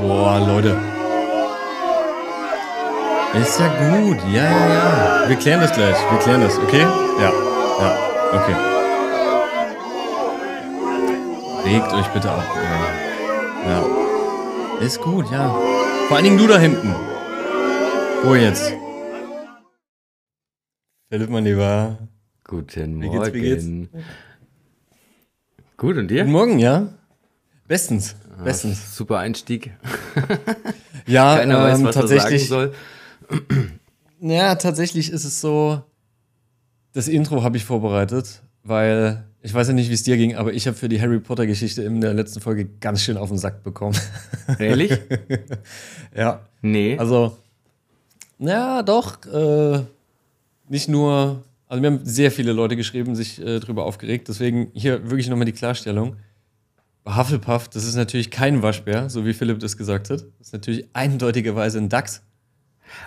Boah, Leute. Ist ja gut. Ja, ja, ja. Wir klären das gleich. Wir klären das, okay? Ja, ja, okay. Regt euch bitte ab. Ja. ja. Ist gut, ja. Vor allen Dingen du da hinten. Wo jetzt? Philipp, mein Lieber. Guten Wie Morgen. geht's, wie geht's? Gut, und dir? Guten Morgen, ja? Bestens. Bestens. Super Einstieg. Ja, Keiner weiß, ähm, was er tatsächlich. sagen soll. Ja, tatsächlich ist es so, das Intro habe ich vorbereitet, weil ich weiß ja nicht, wie es dir ging, aber ich habe für die Harry Potter Geschichte in der letzten Folge ganz schön auf den Sack bekommen. Ehrlich? ja, Nee. also, ja, doch, äh, nicht nur, also mir haben sehr viele Leute geschrieben, sich äh, drüber aufgeregt, deswegen hier wirklich nochmal die Klarstellung. Hufflepuff, das ist natürlich kein Waschbär, so wie Philipp das gesagt hat. Das ist natürlich eindeutigerweise ein Dachs.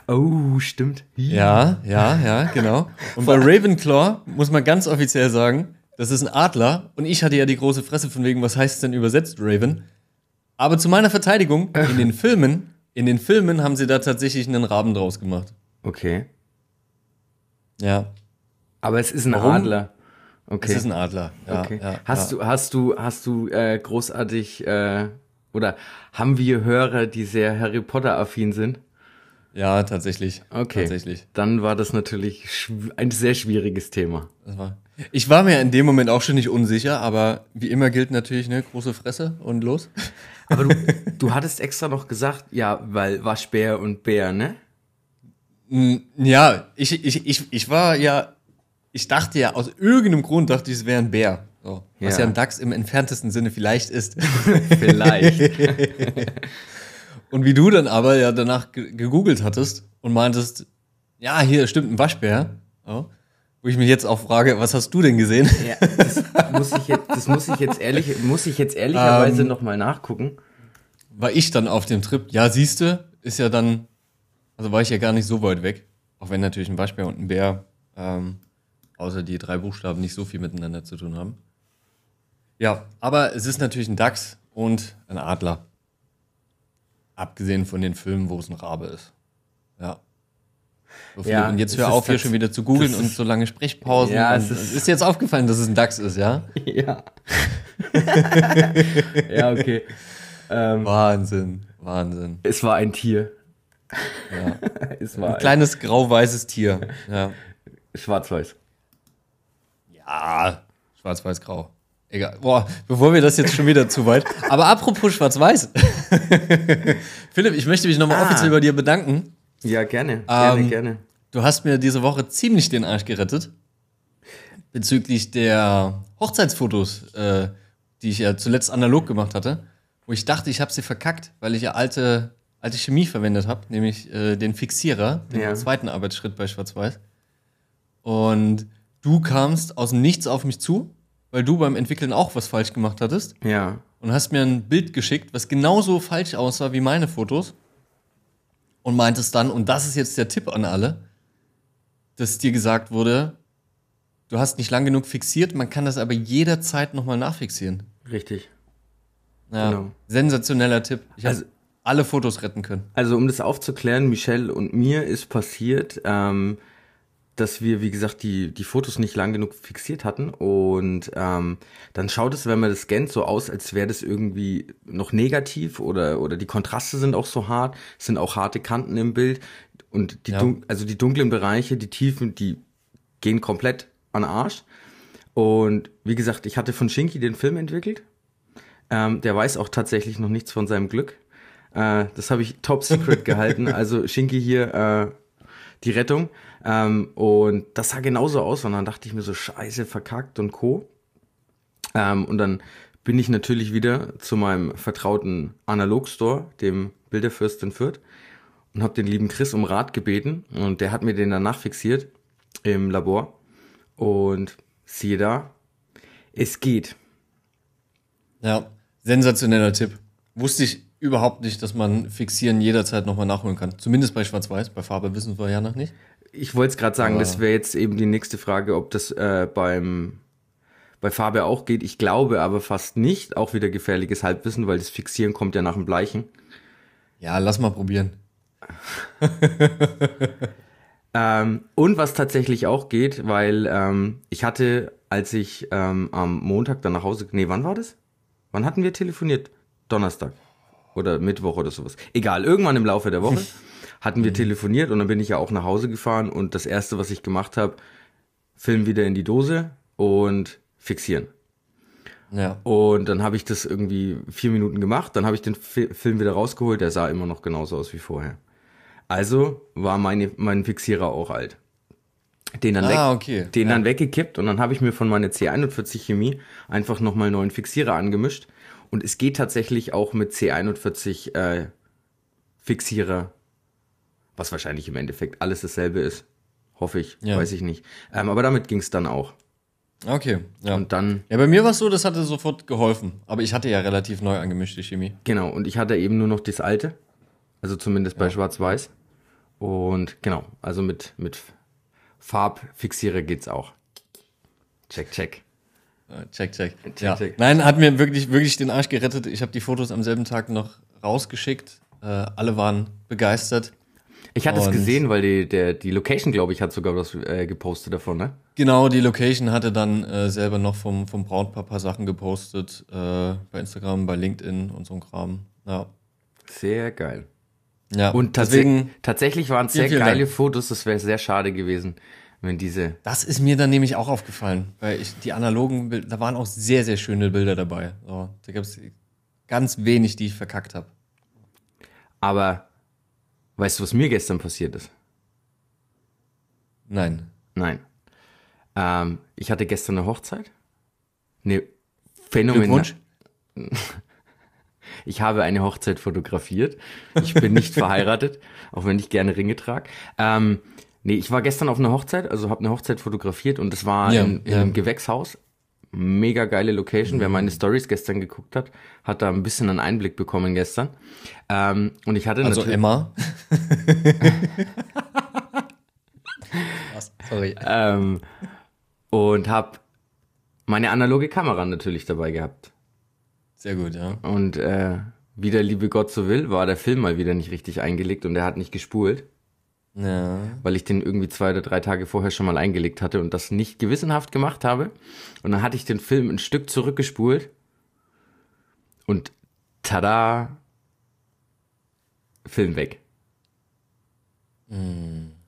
oh, stimmt. Ja, ja, ja, genau. Und bei Ravenclaw muss man ganz offiziell sagen, das ist ein Adler. Und ich hatte ja die große Fresse von wegen, was heißt es denn übersetzt, Raven? Aber zu meiner Verteidigung, in den Filmen, in den Filmen haben sie da tatsächlich einen Raben draus gemacht. Okay. Ja, Aber es ist ein Warum? Adler. Okay. es ist ein Adler. Ja, okay. ja, hast ja. du, hast du, hast du äh, großartig äh, oder haben wir Hörer, die sehr Harry Potter affin sind? Ja, tatsächlich. Okay. Tatsächlich. Dann war das natürlich ein sehr schwieriges Thema. War. Ich war mir in dem Moment auch schon nicht unsicher, aber wie immer gilt natürlich, ne, große Fresse und los. Aber du, du hattest extra noch gesagt, ja, weil Waschbär und Bär, ne? Ja, ich, ich, ich, ich war ja, ich dachte ja, aus irgendeinem Grund dachte ich, es wäre ein Bär. So. Was Ja. ein Dachs im entferntesten Sinne vielleicht ist. Vielleicht. Und wie du dann aber ja danach ge- gegoogelt hattest und meintest, ja, hier stimmt ein Waschbär. So. Wo ich mich jetzt auch frage, was hast du denn gesehen? ja, das muss ich jetzt, das muss ich jetzt ehrlich, muss ich jetzt ehrlicherweise Ähm. noch mal nachgucken. War ich dann auf dem Trip? Ja, siehste, ist ja dann, also war ich ja gar nicht so weit weg. Auch wenn natürlich ein Waschbär und ein Bär, ähm, außer die drei Buchstaben, nicht so viel miteinander zu tun haben. Ja, aber es ist natürlich ein Dachs und ein Adler. Abgesehen von den Filmen, wo es ein Rabe ist. Ja. So, Ja, und jetzt hör auf, hier schon wieder zu googeln und so lange Sprechpausen. Ja, es ist- ist, jetzt aufgefallen, dass es ein Dachs ist, ja? Ja. ja, okay. Ähm, Wahnsinn, Wahnsinn. es war ein Tier. Ja. Es war Ein kleines grau-weißes Tier. Ja. ein Schwarz-Weiß. Ja, schwarz-weiß-grau. Egal. Boah, bevor wir das jetzt schon wieder zu weit. Aber apropos schwarz-weiß. Philipp, ich möchte mich nochmal Ah. offiziell bei dir bedanken. Ja, gerne. Gerne, Ähm, gerne. Du hast mir diese Woche ziemlich den Arsch gerettet. Bezüglich der Hochzeitsfotos, äh, die ich ja zuletzt analog gemacht hatte. Wo ich dachte, ich habe sie verkackt, weil ich ja alte, alte Chemie verwendet habe, nämlich äh, den Fixierer, den Ja. zweiten Arbeitsschritt bei Schwarz-Weiß. Und du kamst aus dem Nichts auf mich zu, weil du beim Entwickeln auch was falsch gemacht hattest Ja. und hast mir ein Bild geschickt, was genauso falsch aussah wie meine Fotos. Und meintest dann, und das ist jetzt der Tipp an alle, dass dir gesagt wurde, du hast nicht lang genug fixiert, man kann das aber jederzeit nochmal nachfixieren. Richtig. Ja, Genau. sensationeller Tipp. Ich Also- alle Fotos retten können. Also um das aufzuklären, Michelle und mir ist passiert, ähm, dass wir, wie gesagt, die, die Fotos nicht lang genug fixiert hatten. Und ähm, dann schaut es, wenn man das scannt, so aus, als wäre das irgendwie noch negativ oder, oder die Kontraste sind auch so hart, es sind auch harte Kanten im Bild. Und die, Ja. also die dunklen Bereiche, die Tiefen, die gehen komplett an Arsch. Und wie gesagt, ich hatte von Shinky den Film entwickelt. Ähm, der weiß auch tatsächlich noch nichts von seinem Glück. Äh, das habe ich top secret gehalten. Also Shinky hier äh, die Rettung. Ähm, und das sah genauso aus. Und dann dachte ich mir so, scheiße, verkackt und Co. Ähm, und dann bin ich natürlich wieder zu meinem vertrauten Analogstore, dem Bilderfürst in Fürth, und habe den lieben Chris um Rat gebeten. Und der hat mir den dann nachfixiert im Labor. Und siehe da, es geht. Ja, sensationeller Tipp. Wusste ich überhaupt nicht, dass man Fixieren jederzeit nochmal nachholen kann. Zumindest bei Schwarz-Weiß. Bei Farbe wissen wir ja noch nicht. Ich wollte es gerade sagen, Aber- das wäre jetzt eben die nächste Frage, ob das äh, beim bei Farbe auch geht. Ich glaube aber fast nicht. Auch wieder gefährliches Halbwissen, weil das Fixieren kommt ja nach dem Bleichen. Ja, lass mal probieren. Ähm, und was tatsächlich auch geht, weil ähm, ich hatte, als ich ähm, am Montag dann nach Hause, nee, wann war das? Wann hatten wir telefoniert? Donnerstag oder Mittwoch oder sowas. Egal, irgendwann im Laufe der Woche hatten wir telefoniert und dann bin ich ja auch nach Hause gefahren und das erste, was ich gemacht habe, Film wieder in die Dose und fixieren. Ja. Und dann habe ich das irgendwie vier Minuten gemacht, dann habe ich den Fi Film wieder rausgeholt, der sah immer noch genauso aus wie vorher. Also war meine, mein Fixierer auch alt. Den dann, Ah, weg, okay. den Ja. dann weggekippt und dann habe ich mir von meiner C41 Chemie einfach nochmal einen neuen Fixierer angemischt. Und es geht tatsächlich auch mit C41 äh, Fixierer, was wahrscheinlich im Endeffekt alles dasselbe ist. Hoffe ich, Ja. weiß ich nicht. Ähm, aber damit ging es dann auch. Okay. Ja. Und dann ja, bei mir war es so, das hatte sofort geholfen. Aber ich hatte ja relativ neu angemischte Chemie. Genau, und ich hatte eben nur noch das alte, also zumindest bei Schwarz-Weiß. Und genau, also mit, mit Farbfixierer geht's auch. Check, check. Äh, Check, check. Check, ja. check. Nein, hat mir wirklich, wirklich den Arsch gerettet. Ich habe die Fotos am selben Tag noch rausgeschickt. Äh, alle waren begeistert. Ich hatte es Und- gesehen, weil die, der, die Location, glaube ich, hat sogar was äh, gepostet davon, ne? Genau, die Location hatte dann äh, selber noch vom, vom Brautpaar paar Sachen gepostet. Äh, bei Instagram, bei LinkedIn und so ein Kram. Ja. Sehr geil. ja. Und deswegen, deswegen, tatsächlich waren es sehr Vielen, vielen geile Dank. Fotos. Das wäre sehr schade gewesen, wenn diese. das ist mir dann nämlich auch aufgefallen. Weil ich die analogen Bilder, da waren auch sehr, sehr schöne Bilder dabei. So, da gab es ganz wenig, die ich verkackt habe. Aber weißt du, was mir gestern passiert ist? Nein. Nein. Ähm, ich hatte gestern eine Hochzeit. Eine phänomenal. Ich habe eine Hochzeit fotografiert. Ich bin nicht verheiratet, auch wenn ich gerne Ringe trage. Ähm, nee, ich war gestern auf einer Hochzeit, also habe eine Hochzeit fotografiert und es war Ja, in, in ja. einem Gewächshaus. Mega geile Location. Wer meine Stories gestern geguckt hat, hat da ein bisschen einen Einblick bekommen gestern. Ähm, und ich hatte Also Emma. Sorry. ähm, und habe meine analoge Kamera natürlich dabei gehabt. Sehr gut, ja. Und äh, wie der liebe Gott so will, war der Film mal wieder nicht richtig eingelegt und er hat nicht gespult, Ja. weil ich den irgendwie zwei oder drei Tage vorher schon mal eingelegt hatte und das nicht gewissenhaft gemacht habe. Und dann hatte ich den Film ein Stück zurückgespult und tada, Film weg.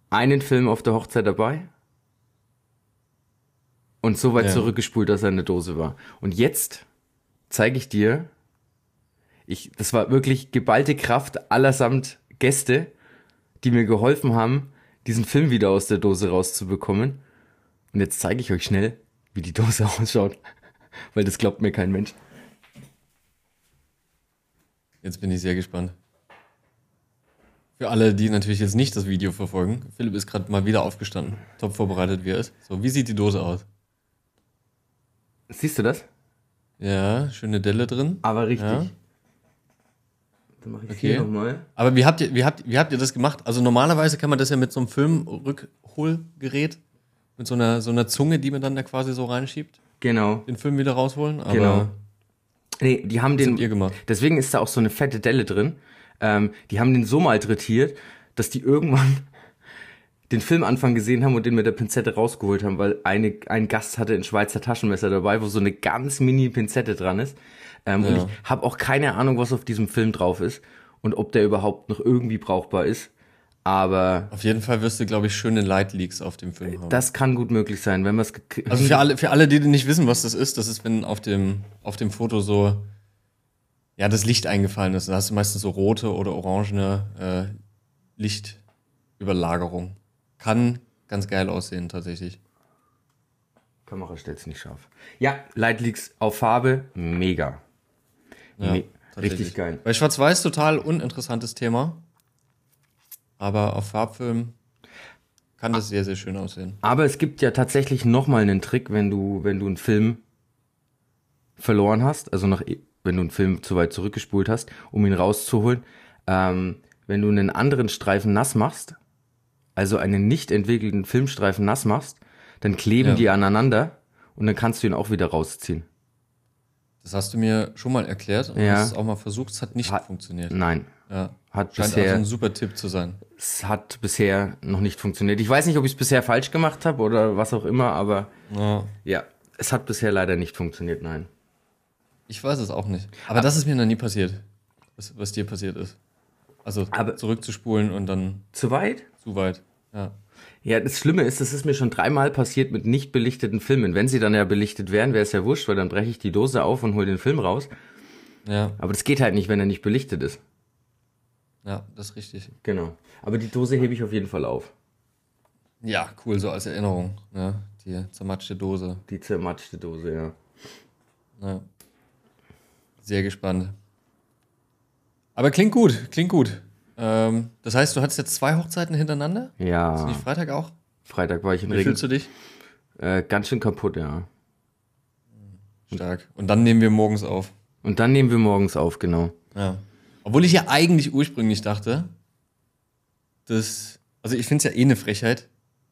Einen Film auf der Hochzeit dabei und so weit Ja. zurückgespult, dass er in der Dose war. Und jetzt zeige ich dir, ich, das war wirklich geballte Kraft allersamt Gäste, die mir geholfen haben, diesen Film wieder aus der Dose rauszubekommen. Und jetzt zeige ich euch schnell, wie die Dose ausschaut, weil das glaubt mir kein Mensch. Jetzt bin ich sehr gespannt. Für alle, die natürlich jetzt nicht das Video verfolgen, Philipp ist gerade mal wieder aufgestanden. Top vorbereitet, wie er ist. So, wie sieht die Dose aus? Siehst du das? Ja, schöne Delle drin. Aber richtig. Ja. Dann mache ich Okay. hier nochmal. Aber wie habt, ihr, wie, habt, wie habt ihr das gemacht? Also normalerweise kann man das ja mit so einem Filmrückholgerät, mit so einer, so einer Zunge, die man dann da quasi so reinschiebt, Genau. den Film wieder rausholen. Aber Genau. Nee, die haben den. habt ihr gemacht? Deswegen ist da auch so eine fette Delle drin. Ähm, die haben den so malträtiert, dass die irgendwann den Filmanfang gesehen haben und den mit der Pinzette rausgeholt haben, weil eine, ein Gast hatte ein Schweizer Taschenmesser dabei, wo so eine ganz mini Pinzette dran ist. Ähm, Und Ja. ich habe auch keine Ahnung, was auf diesem Film drauf ist und ob der überhaupt noch irgendwie brauchbar ist. Aber auf jeden Fall wirst du, glaube ich, schöne Light-Leaks auf dem Film haben. das kann gut möglich sein, wenn wir es Also für alle, für alle, die nicht wissen, was das ist, das ist, wenn auf dem, auf dem Foto so ja, das Licht eingefallen ist. Da hast du meistens so rote oder orangene äh, Lichtüberlagerung. Kann ganz geil aussehen, tatsächlich. Kamera stellt's nicht scharf. Ja, Light Leaks auf Farbe, mega. Ja, tatsächlich. richtig geil. Bei Schwarz-Weiß total uninteressantes Thema. Aber auf Farbfilm kann das sehr, sehr schön aussehen. Aber es gibt ja tatsächlich nochmal einen Trick, wenn du, wenn du einen Film verloren hast, also nach, wenn du einen Film zu weit zurückgespult hast, um ihn rauszuholen. Ähm, wenn du einen anderen Streifen nass machst, also einen nicht entwickelten Filmstreifen nass machst, dann kleben Ja. die aneinander und dann kannst du ihn auch wieder rausziehen. Das hast du mir schon mal erklärt und Ja. hast es auch mal versucht, es hat nicht Hat- funktioniert. Nein, Ja. hat Scheint bisher, also ein super Tipp zu sein. es hat bisher noch nicht funktioniert. Ich weiß nicht, ob ich es bisher falsch gemacht habe oder was auch immer, aber Ja. ja, es hat bisher leider nicht funktioniert, nein. Ich weiß es auch nicht. Aber das ist mir noch nie passiert, was, was dir passiert ist. Also Aber- zurückzuspulen und dann Zu weit? zu weit. Ja. Ja, das Schlimme ist, das ist mir schon dreimal passiert mit nicht belichteten Filmen. Wenn sie dann ja belichtet wären, wäre es ja wurscht, weil dann breche ich die Dose auf und hole den Film raus. Ja, Aber das geht halt nicht, wenn er nicht belichtet ist. ja, das ist richtig. Genau. Aber die Dose hebe ich auf jeden Fall auf. Ja, cool, so als Erinnerung. Ne? Die zermatschte Dose. Die zermatschte Dose, ja. Ja. Sehr gespannt. Aber klingt gut, klingt gut. Ähm, das heißt, du hattest jetzt zwei Hochzeiten hintereinander? Ist Ja, nicht Freitag auch? Freitag war ich in Wie Regen. fühlst du dich? Äh, ganz schön kaputt, ja. Stark. Und dann nehmen wir morgens auf. Und dann nehmen wir morgens auf, genau. Ja. Obwohl ich ja eigentlich ursprünglich dachte, dass, also ich finde es ja eh eine Frechheit,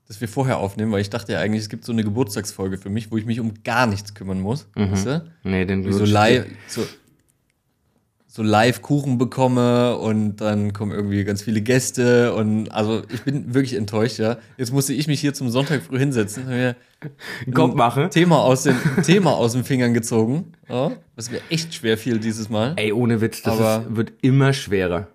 dass wir vorher aufnehmen, weil ich dachte ja eigentlich, es gibt so eine Geburtstagsfolge für mich, wo ich mich um gar nichts kümmern muss. Weißt du? Nee, den Wie so live, so, so live Kuchen bekomme und dann kommen irgendwie ganz viele Gäste und also ich bin wirklich enttäuscht, ja. Jetzt musste ich mich hier zum Sonntag früh hinsetzen, habe mir Kommt machen. Thema aus den Thema aus den Fingern gezogen, ja, was mir echt schwer fiel dieses Mal. Ey, ohne Witz, das Aber- ist, wird immer schwerer.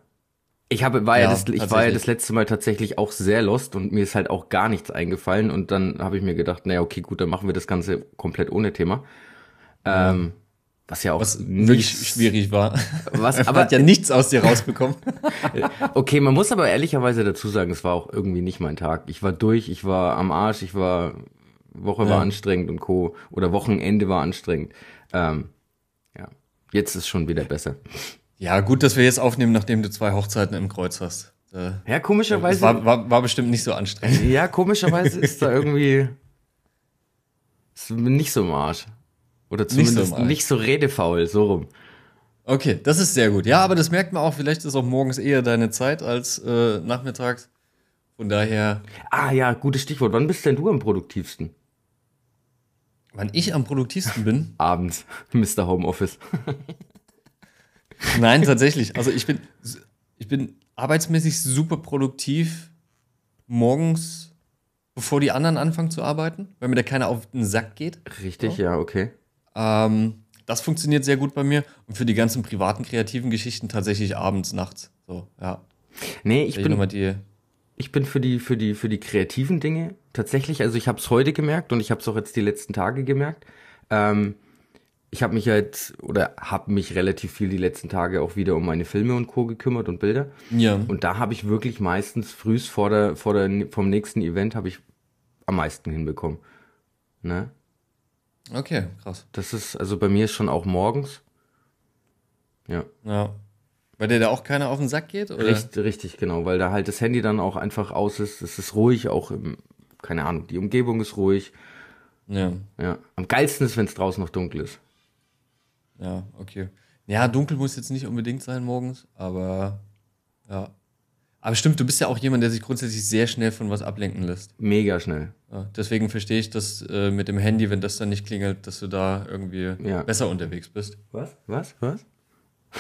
Ich habe, war ja, Ja, das, ich war ja das letzte Mal tatsächlich auch sehr lost und mir ist halt auch gar nichts eingefallen und dann habe ich mir gedacht, naja, okay, gut, dann machen wir das Ganze komplett ohne Thema. Ähm, was ja auch Was wirklich nichts- schwierig war. Was, Aber hat ja nichts aus dir rausbekommen. okay, man muss aber ehrlicherweise dazu sagen, es war auch irgendwie nicht mein Tag. Ich war durch, ich war am Arsch, ich war Woche war Ja. anstrengend und Co. Oder Wochenende war anstrengend. Ähm, ja, jetzt ist schon wieder besser. ja, gut, dass wir jetzt aufnehmen, nachdem du zwei Hochzeiten im Kreuz hast. Äh, Ja, komischerweise. war, war, war bestimmt nicht so anstrengend. Ja, komischerweise ist da irgendwie ist nicht so im Arsch. Oder Nicht so zumindest nicht so redefaul, so rum. Okay, das ist sehr gut. Ja, aber das merkt man auch, vielleicht ist auch morgens eher deine Zeit als äh, nachmittags. Von daher, Ah ja, gutes Stichwort. Wann bist denn du am produktivsten? wann ich am produktivsten bin. Abends, Mr. Homeoffice. Nein, tatsächlich. Also ich bin, ich bin arbeitsmäßig super produktiv morgens, bevor die anderen anfangen zu arbeiten, weil mir da keiner auf den Sack geht. Richtig, ja, okay. Ähm, das funktioniert sehr gut bei mir. Und für die ganzen privaten, kreativen Geschichten tatsächlich abends, nachts. So, ja. Nee, ich bin, ich bin für die, für die, für die kreativen Dinge tatsächlich, also ich habe es heute gemerkt und ich habe es auch jetzt die letzten Tage gemerkt. Ähm, ich habe mich halt oder habe mich relativ viel die letzten Tage auch wieder um meine Filme und Co. gekümmert und Bilder. Ja. Und da habe ich wirklich meistens frühst vor der, vor der, vom nächsten Event habe ich am meisten hinbekommen. Ne? Okay, krass. Das ist, also bei mir ist schon auch morgens. Ja, Ja. Bei der da auch keiner auf den Sack geht? Oder? richtig, richtig, genau, weil da halt das Handy dann auch einfach aus ist. Es ist ruhig, auch im, keine Ahnung, die Umgebung ist ruhig. Ja. Ja. Am geilsten ist, wenn es draußen noch dunkel ist. Ja, okay. Ja, dunkel muss jetzt nicht unbedingt sein morgens, aber ja. Aber stimmt, du bist ja auch jemand, der sich grundsätzlich sehr schnell von was ablenken lässt. Mega schnell. Ja, deswegen verstehe ich das äh, mit dem Handy, wenn das dann nicht klingelt, dass du da irgendwie Ja. besser unterwegs bist. Was? Was? Was?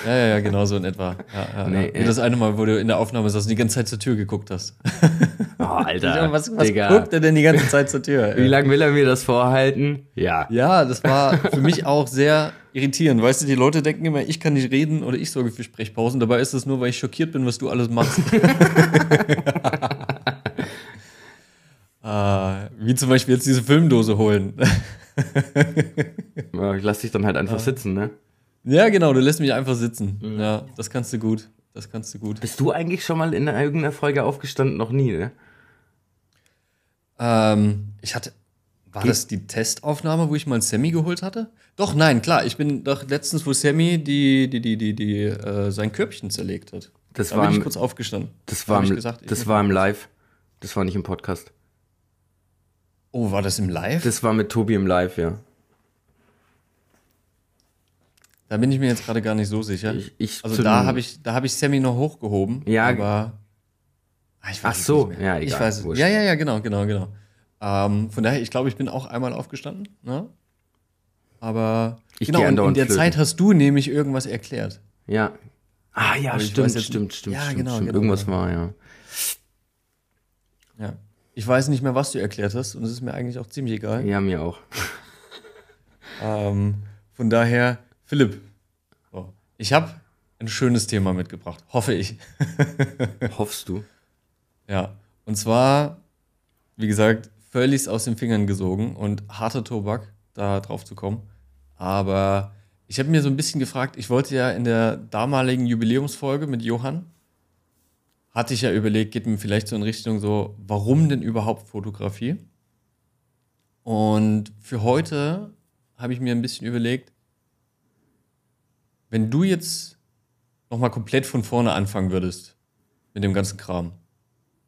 Ja, ja, ja, genau so in etwa. Ja, ja, Nee, ja. Wie äh. das eine Mal, wo du in der Aufnahme saßt und die ganze Zeit zur Tür geguckt hast. Oh, Alter. Was was Digga. guckt er denn die ganze Zeit zur Tür? Wie lange will er mir das vorhalten? Ja. Ja, das war für mich auch sehr irritierend. Weißt du, die Leute denken immer, ich kann nicht reden oder ich sorge für Sprechpausen. Dabei ist es nur, weil ich schockiert bin, was du alles machst. ah, wie zum Beispiel jetzt diese Filmdose holen. Ich lass dich dann halt einfach sitzen, ne? Ja, genau, du lässt mich einfach sitzen. Ja, das kannst du gut. Das kannst du gut. Bist du eigentlich schon mal in irgendeiner Folge aufgestanden? Noch nie, ne? Ähm, ich hatte. War das die Testaufnahme, wo ich mal Sammy geholt hatte? Doch, nein, klar. Ich bin doch letztens, wo Sammy die, die, die, die, die, äh, sein Körbchen zerlegt hat. Das Da war bin ich kurz aufgestanden. Das Da war, im, gesagt, das war im Live. Das war nicht im Podcast. Oh, war das im Live? Das war mit Tobi im Live, ja. Da bin ich mir jetzt gerade gar nicht so sicher. Ich, ich also da habe ich, da habe ich Sammy noch hochgehoben. Ja. aber Ah, ich weiß Ach es so, nicht mehr. ja, Ich egal, weiß es. wurscht. Ja, ja, ja, genau, genau, genau. Ähm, von daher, ich glaube, ich bin auch einmal aufgestanden. Ne? Aber Ich Ich genau, und in der flöten. Zeit hast du nämlich irgendwas erklärt. Ja. Ah ja, ich stimmt, weiß jetzt stimmt, stimmt, Ja, stimmt, genau, stimmt. genau, Irgendwas genau. war, ja. Ja. Ich weiß nicht mehr, was du erklärt hast und es ist mir eigentlich auch ziemlich egal. Ja, mir auch. Ähm, von daher, Philipp, so, ich habe ein schönes Thema mitgebracht, hoffe ich. Hoffst du? Ja, und zwar, wie gesagt, völlig aus den Fingern gesogen und harter Tobak, da drauf zu kommen. Aber ich habe mir so ein bisschen gefragt, ich wollte ja in der damaligen Jubiläumsfolge mit Johann, hatte ich ja überlegt, geht mir vielleicht so in Richtung so, warum denn überhaupt Fotografie? Und für heute habe ich mir ein bisschen überlegt, wenn du jetzt nochmal komplett von vorne anfangen würdest mit dem ganzen Kram,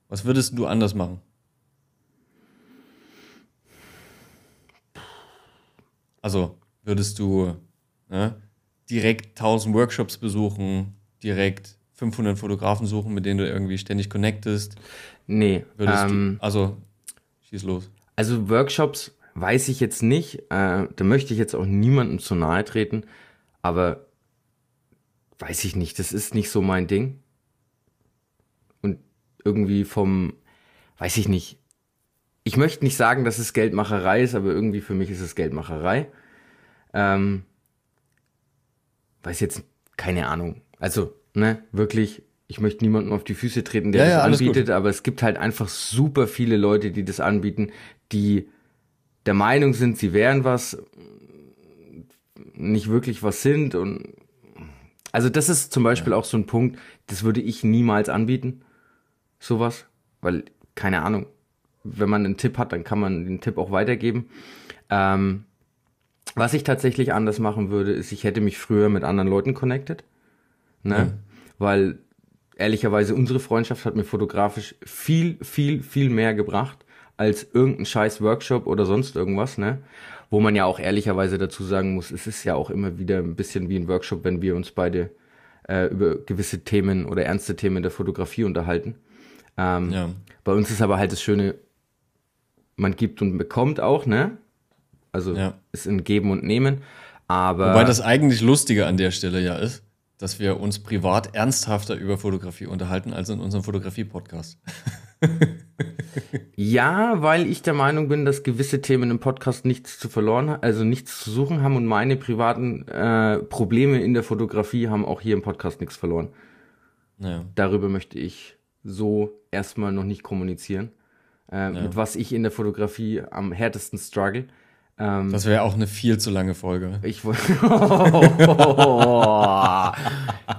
was würdest du anders machen? Also würdest du ne, direkt 1000 Workshops besuchen, direkt 500 Fotografen suchen, mit denen du irgendwie ständig connectest? Nee. Würdest Ähm, du, also, schieß los. Also Workshops weiß ich jetzt nicht. Äh, da möchte ich jetzt auch niemandem zu nahe treten. Aber weiß ich nicht. Das ist nicht so mein Ding. Und irgendwie vom, weiß ich nicht. Ich möchte nicht sagen, dass es Geldmacherei ist, aber irgendwie für mich ist es Geldmacherei. Ähm, weiß jetzt keine Ahnung. Also, ne, wirklich, ich möchte niemandem auf die Füße treten, der Ja, ja, das alles anbietet, aber es gibt halt einfach super viele Leute, die das anbieten, die der Meinung sind, sie wären was, nicht wirklich was sind und also das ist zum Beispiel auch so ein Punkt, das würde ich niemals anbieten, sowas, weil keine Ahnung, wenn man einen Tipp hat, dann kann man den Tipp auch weitergeben. Ähm, was ich tatsächlich anders machen würde, ist, ich hätte mich früher mit anderen Leuten connected, ne, weil ehrlicherweise unsere Freundschaft hat mir fotografisch viel, viel, viel mehr gebracht als irgendein scheiß Workshop oder sonst irgendwas, ne? Wo man ja auch ehrlicherweise dazu sagen muss, es ist ja auch immer wieder ein bisschen wie ein Workshop, wenn wir uns beide äh, über gewisse Themen oder ernste Themen der Fotografie unterhalten. Ähm, Ja. Bei uns ist aber halt das Schöne, man gibt und bekommt auch, ne? Also Ja. ist ein Geben und Nehmen. Aber Wobei das eigentlich Lustige an der Stelle ja ist, dass wir uns privat ernsthafter über Fotografie unterhalten als in unserem Fotografie-Podcast. Ja, weil ich der Meinung bin, dass gewisse Themen im Podcast nichts zu verloren, also nichts zu suchen haben und meine privaten äh, Probleme in der Fotografie haben auch hier im Podcast nichts verloren. Naja. Darüber möchte ich so erstmal noch nicht kommunizieren. Äh, Mit was ich in der Fotografie am härtesten struggle. Ähm, Das wäre auch eine viel zu lange Folge. ich wollte.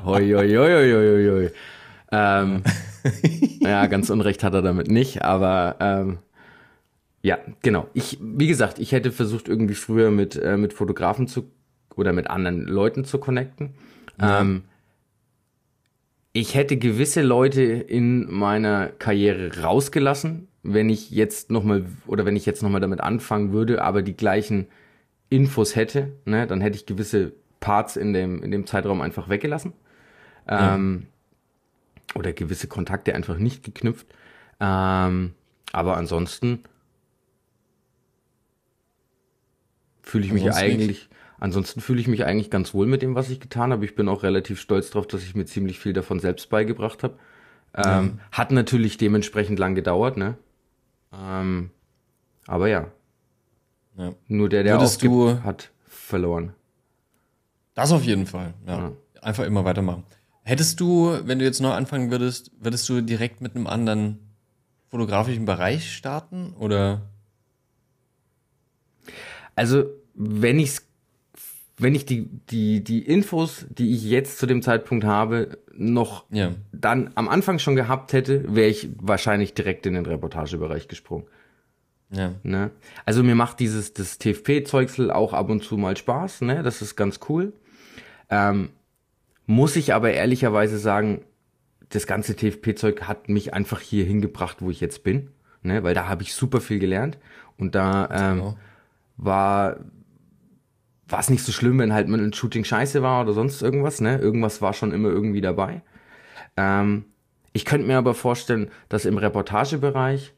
hoi, hoi, hoi, hoi, hoi, hoi. Ähm, ja, ganz unrecht hat er damit nicht, aber ähm, ja, genau. Ich, wie gesagt, ich hätte versucht, irgendwie früher mit, äh, mit Fotografen zu oder mit anderen Leuten zu connecten. Ähm, ich hätte gewisse Leute in meiner Karriere rausgelassen, wenn ich jetzt nochmal oder wenn ich jetzt nochmal damit anfangen würde, aber die gleichen Infos hätte, ne, dann hätte ich gewisse Parts in dem, in dem Zeitraum einfach weggelassen. Ähm, oder gewisse Kontakte einfach nicht geknüpft. Ähm, aber ansonsten fühle ich mich Ansonsten eigentlich, ansonsten fühle ich mich eigentlich ganz wohl mit dem, was ich getan habe. Ich bin auch relativ stolz darauf, dass ich mir ziemlich viel davon selbst beigebracht habe. Ähm, Hat natürlich dementsprechend lang gedauert, ne? Ähm, aber ja, Ja. nur der, der Würdest aufgibt, du- hat verloren. Das auf jeden Fall. Ja. Einfach immer weitermachen. Hättest du, wenn du jetzt neu anfangen würdest, würdest du direkt mit einem anderen fotografischen Bereich starten? Oder? Also, wenn ich's, wenn ich die, die, die Infos, die ich jetzt zu dem Zeitpunkt habe, noch Ja. dann am Anfang schon gehabt hätte, wäre ich wahrscheinlich direkt in den Reportagebereich gesprungen. Ja. Ne? Also mir macht dieses das TFP-Zeugsel auch ab und zu mal Spaß, ne? Das ist ganz cool. Ähm, muss ich aber ehrlicherweise sagen, das ganze TFP-Zeug hat mich einfach hier hingebracht, wo ich jetzt bin, ne? Weil da habe ich super viel gelernt und da ähm, Genau. war war es nicht so schlimm, wenn halt mal ein Shooting scheiße war oder sonst irgendwas, ne? Irgendwas war schon immer irgendwie dabei. Ähm, ich könnte mir aber vorstellen, dass im Reportagebereich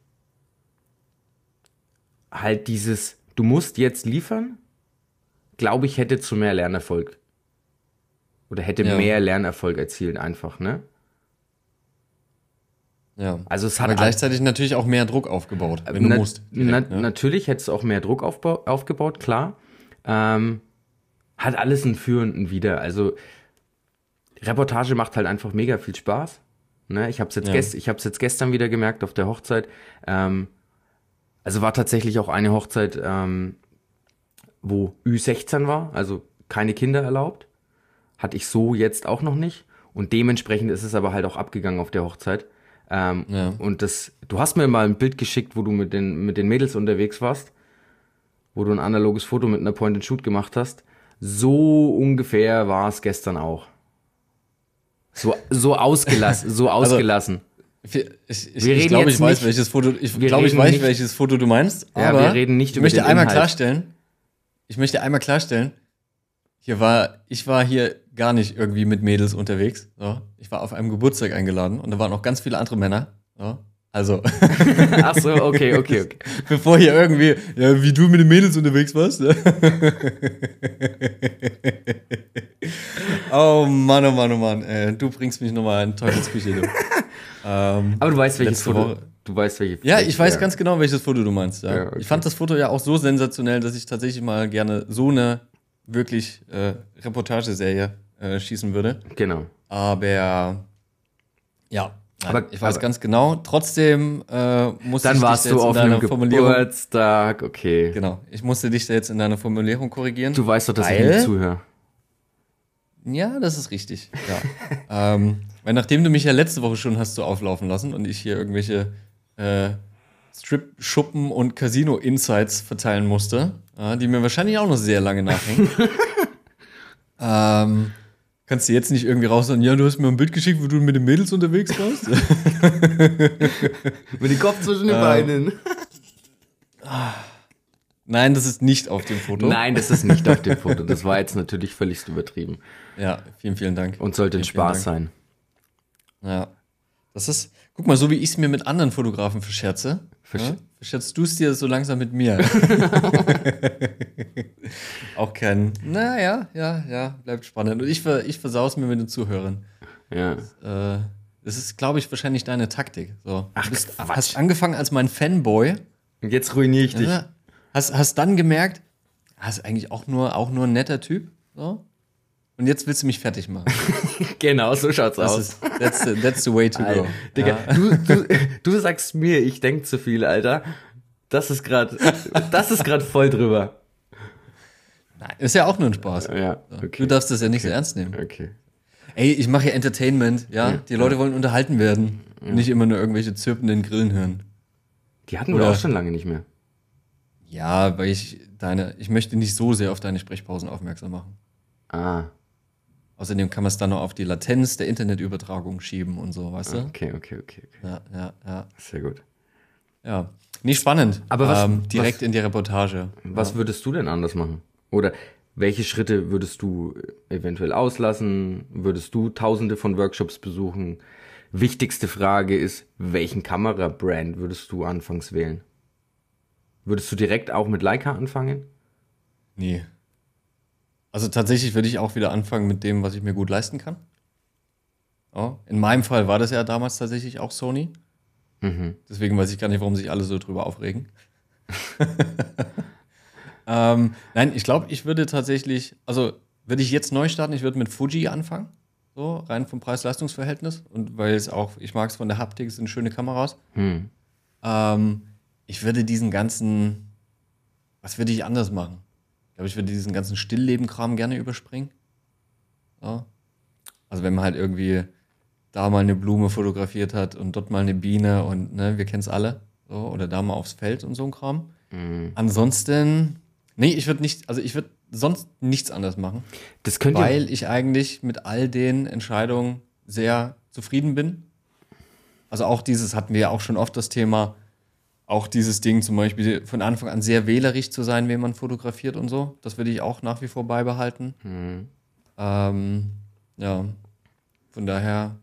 halt dieses, du musst jetzt liefern. glaube ich, hätte zu mehr Lernerfolg. Oder hätte Ja. mehr Lernerfolg erzielt, einfach, ne? Ja. Also es hat Aber gleichzeitig natürlich auch mehr Druck aufgebaut, wenn du Na- musst. na, direkt, ne? Natürlich hätte es auch mehr Druck aufbau, aufgebaut, klar. Ähm, hat alles einen ein Wider. Also Reportage macht halt einfach mega viel Spaß. Ne? Ich habe es jetzt, Ja. gest, ich hab's jetzt gestern wieder gemerkt auf der Hochzeit. Ähm, also war tatsächlich auch eine Hochzeit, ähm, wo Ü16 war, also keine Kinder erlaubt. Hatte ich so jetzt auch noch nicht. Und dementsprechend ist es aber halt auch abgegangen auf der Hochzeit. Ähm, Ja. Und das, du hast mir mal ein Bild geschickt, wo du mit den, mit den Mädels unterwegs warst, wo du ein analoges Foto mit einer Point-and-Shoot gemacht hast. So ungefähr war es gestern auch. So, so ausgelassen, so ausgelassen. Ich, ich, ich, ich glaube, ich weiß, nicht- welches Foto, ich glaube, ich weiß, nicht- welches Foto du meinst. Ja, aber wir reden nicht ich über möchte den einmal Inhalt. klarstellen, ich möchte einmal klarstellen, hier war, ich war hier gar nicht irgendwie mit Mädels unterwegs. So. Ich war auf einem Geburtstag eingeladen und da waren auch ganz viele andere Männer. So. Also, Ach so, okay, okay, okay. bevor hier irgendwie, ja, wie du mit den Mädels unterwegs warst. Ne? oh Mann, oh Mann, oh Mann. Ey, du bringst mich nochmal in Teufelsküche. Du. ähm, Aber du weißt, welches Foto. Woche. Du weißt, welche Ja, ich weiß ganz genau, welches Foto du meinst. Ja. Ja, okay. Ich fand das Foto ja auch so sensationell, dass ich tatsächlich mal gerne so eine wirklich äh, Reportageserie äh, schießen würde. Genau. Aber ja, nein, Aber- ich weiß aber- ganz genau. Trotzdem äh, musste Dann ich warst dich du jetzt auf in deiner einem Formulierung. Geburtstag, okay. Genau, ich musste dich da jetzt in deiner Formulierung korrigieren. Du weißt doch, dass ich Weil- nicht zuhöre. Ja, das ist richtig. Ja. ähm, weil nachdem du mich ja letzte Woche schon hast so auflaufen lassen und ich hier irgendwelche äh, Strip-Schuppen und Casino-Insights verteilen musste, äh, die mir wahrscheinlich auch noch sehr lange nachhängen. ähm, kannst du jetzt nicht irgendwie raus sagen, ja, du hast mir ein Bild geschickt, wo du mit den Mädels unterwegs warst? Mit dem Kopf zwischen den Ähm, Beinen. Nein, das ist nicht auf dem Foto. Nein, das ist nicht auf dem Foto. Das war jetzt natürlich völlig übertrieben. Ja, vielen, vielen Dank. Und sollte ein Vielen, Spaß sein. Ja. Das ist, guck mal, so wie ich es mir mit anderen Fotografen verscherze, Versch- ja, verscherzt du es dir so langsam mit mir. Auch kein, naja, ja, ja, bleibt spannend. Und ich, ver, ich versau's mir mit den Zuhörern. Ja. Äh, das ist, glaube ich, wahrscheinlich deine Taktik. So. Ach, du bist, Quatsch. hast angefangen als mein Fanboy, Und jetzt ruiniere ich dich. ja, hast, hast dann gemerkt, hast eigentlich auch nur, auch nur ein netter Typ. So. Und jetzt willst du mich fertig machen. Genau, so schaut's Das aus. ist, that's, the, that's the way to Alter, go. Digga, Ja. du, du, du sagst mir, ich denk zu viel, Alter. Das ist gerade, das ist gerade voll drüber. Nein, ist ja auch nur ein Spaß. Ja, okay. Du darfst das ja nicht so ernst nehmen. Okay. Ey, ich mache ja Entertainment, ja. Ja. Die Leute wollen unterhalten werden. Nicht immer nur irgendwelche zirpenden Grillen hören. Die hatten wir auch schon lange nicht mehr. Ja, weil ich deine, ich möchte nicht so sehr auf deine Sprechpausen aufmerksam machen. Ah, Außerdem kann man es dann noch auf die Latenz der Internetübertragung schieben und so, weißt du? okay, okay, okay, okay. Ja, ja, ja. Sehr gut. Ja. Nicht spannend. Aber was- ähm, direkt was- in die Reportage. Was würdest du denn anders machen? Oder welche Schritte würdest du eventuell auslassen? Würdest du tausende von Workshops besuchen? Wichtigste Frage ist, welchen Kamerabrand würdest du anfangs wählen? Würdest du direkt auch mit Leica anfangen? Nee. Also tatsächlich würde ich auch wieder anfangen mit dem, was ich mir gut leisten kann. Ja. In meinem Fall war das ja damals tatsächlich auch Sony. Mhm. Deswegen weiß ich gar nicht, warum sich alle so drüber aufregen. ähm, nein, ich glaube, ich würde tatsächlich, also würde ich jetzt neu starten, ich würde mit Fuji anfangen. So, rein vom Preis-Leistungs-Verhältnis. Und weil es auch, ich mag es von der Haptik, es sind schöne Kameras. Hm. Ähm, ich würde diesen ganzen, was würde ich anders machen? Glaube, ich würde diesen ganzen Stillleben-Kram gerne überspringen. Ja. Also wenn man halt irgendwie da mal eine Blume fotografiert hat und dort mal eine Biene und ne, wir kennen es alle. So, oder da mal aufs Feld und so ein Kram. Mhm. Ansonsten, nee, ich würde nicht, also ich würde sonst nichts anders machen, Das könnte ja- weil ich eigentlich mit all den Entscheidungen sehr zufrieden bin. Also auch dieses hatten wir ja auch schon oft das Thema, auch dieses Ding zum Beispiel von Anfang an sehr wählerisch zu sein, wen man fotografiert und so. Das würde ich auch nach wie vor beibehalten. Mhm. Ähm, ja, von daher,